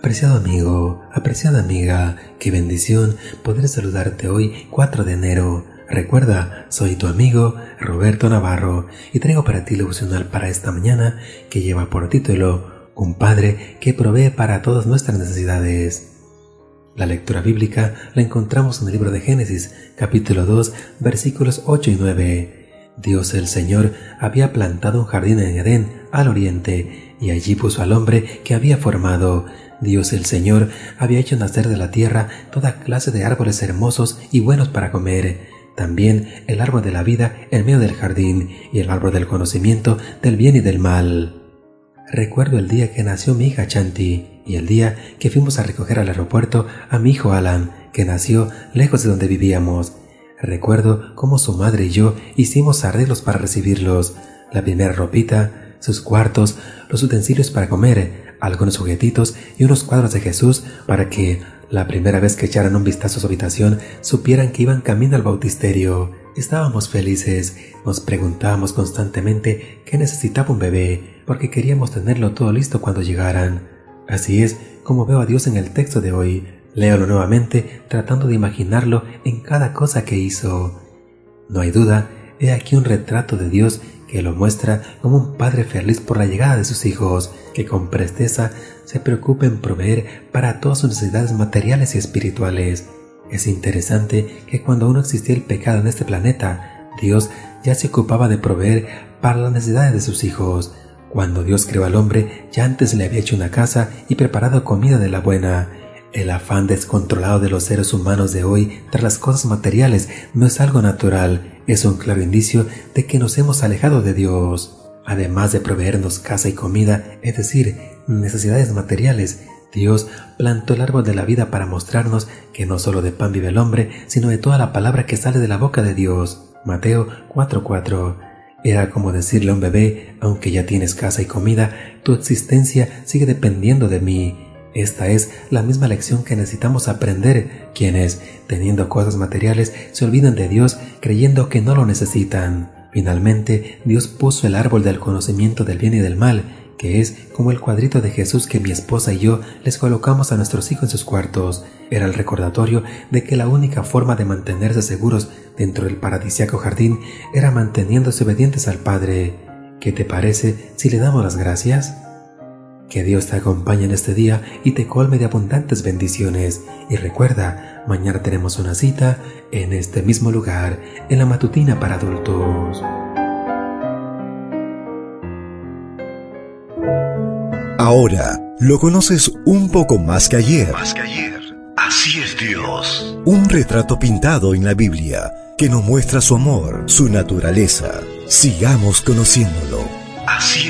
Apreciado amigo, apreciada amiga, qué bendición poder saludarte hoy 4 de enero. Recuerda, soy tu amigo Roberto Navarro y traigo para ti el devocional para esta mañana que lleva por título Un Padre que provee para todas nuestras necesidades. La lectura bíblica la encontramos en el libro de Génesis, capítulo 2, versículos 8 y 9. Dios el Señor había plantado un jardín en Edén, al oriente, y allí puso al hombre que había formado. Dios el Señor había hecho nacer de la tierra toda clase de árboles hermosos y buenos para comer, también el árbol de la vida en medio del jardín y el árbol del conocimiento del bien y del mal. Recuerdo el día que nació mi hija Chanti y el día que fuimos a recoger al aeropuerto a mi hijo Alan, que nació lejos de donde vivíamos. Recuerdo cómo su madre y yo hicimos arreglos para recibirlos, la primera ropita, sus cuartos, los utensilios para comer, algunos juguetitos y unos cuadros de Jesús para que, la primera vez que echaran un vistazo a su habitación, supieran que iban camino al bautisterio. Estábamos felices, nos preguntábamos constantemente qué necesitaba un bebé, porque queríamos tenerlo todo listo cuando llegaran. Así es como veo a Dios en el texto de hoy. Léalo nuevamente tratando de imaginarlo en cada cosa que hizo. No hay duda, he aquí un retrato de Dios que lo muestra como un padre feliz por la llegada de sus hijos, que con presteza se preocupa en proveer para todas sus necesidades materiales y espirituales. Es interesante que cuando aún existía el pecado en este planeta, Dios ya se ocupaba de proveer para las necesidades de sus hijos. Cuando Dios creó al hombre, ya antes le había hecho una casa y preparado comida de la buena. El afán descontrolado de los seres humanos de hoy tras las cosas materiales no es algo natural, es un claro indicio de que nos hemos alejado de Dios. Además de proveernos casa y comida, es decir, necesidades materiales, Dios plantó el árbol de la vida para mostrarnos que no solo de pan vive el hombre, sino de toda la palabra que sale de la boca de Dios. Mateo 4:4. Era como decirle a un bebé, aunque ya tienes casa y comida, tu existencia sigue dependiendo de mí. Esta es la misma lección que necesitamos aprender, quienes, teniendo cosas materiales, se olvidan de Dios creyendo que no lo necesitan. Finalmente, Dios puso el árbol del conocimiento del bien y del mal, que es como el cuadrito de Jesús que mi esposa y yo les colocamos a nuestros hijos en sus cuartos. Era el recordatorio de que la única forma de mantenerse seguros dentro del paradisiaco jardín era manteniéndose obedientes al Padre. ¿Qué te parece si le damos las gracias? Que Dios te acompañe en este día y te colme de abundantes bendiciones. Y recuerda, mañana tenemos una cita en este mismo lugar, en la matutina para adultos. Ahora lo conoces un poco más que ayer. Más que ayer. Así es Dios. Un retrato pintado en la Biblia que nos muestra su amor, su naturaleza. Sigamos conociéndolo. Así es Dios.